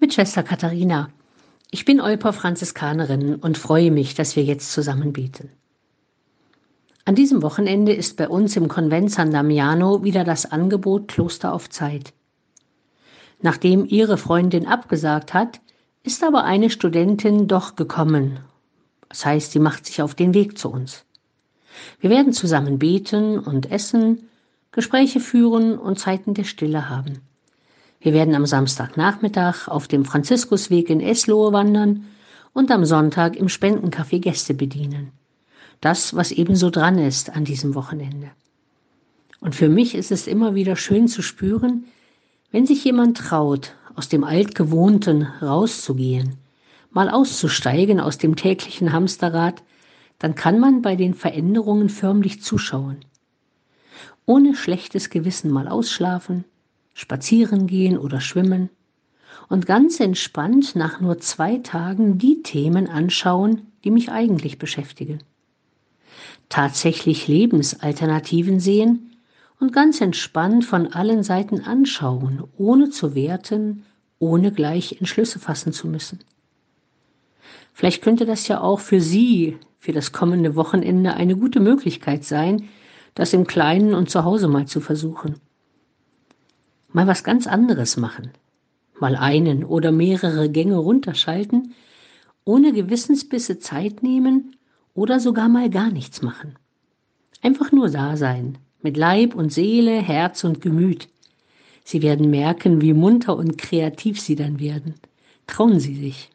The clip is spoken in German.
mit Schwester Katharina. Ich bin Olper Franziskanerin und freue mich, dass wir jetzt zusammen beten. An diesem Wochenende ist bei uns im Konvent San Damiano wieder das Angebot Kloster auf Zeit. Nachdem ihre Freundin abgesagt hat, ist aber eine Studentin doch gekommen. Das heißt, sie macht sich auf den Weg zu uns. Wir werden zusammen beten und essen, Gespräche führen und Zeiten der Stille haben. Wir werden am Samstagnachmittag auf dem Franziskusweg in Eslohe wandern und am Sonntag im Spendencafé Gäste bedienen. Das, was ebenso dran ist an diesem Wochenende. Und für mich ist es immer wieder schön zu spüren, wenn sich jemand traut, aus dem Altgewohnten rauszugehen, mal auszusteigen aus dem täglichen Hamsterrad, dann kann man bei den Veränderungen förmlich zuschauen. Ohne schlechtes Gewissen mal ausschlafen, spazieren gehen oder schwimmen und ganz entspannt nach nur zwei Tagen die Themen anschauen, die mich eigentlich beschäftigen. Tatsächlich Lebensalternativen sehen und ganz entspannt von allen Seiten anschauen, ohne zu werten, ohne gleich Entschlüsse fassen zu müssen. Vielleicht könnte das ja auch für Sie für das kommende Wochenende eine gute Möglichkeit sein, das im Kleinen und zu Hause mal zu versuchen mal was ganz anderes machen, mal einen oder mehrere Gänge runterschalten, ohne Gewissensbisse Zeit nehmen oder sogar mal gar nichts machen. Einfach nur da sein, mit Leib und Seele, Herz und Gemüt. Sie werden merken, wie munter und kreativ Sie dann werden. Trauen Sie sich.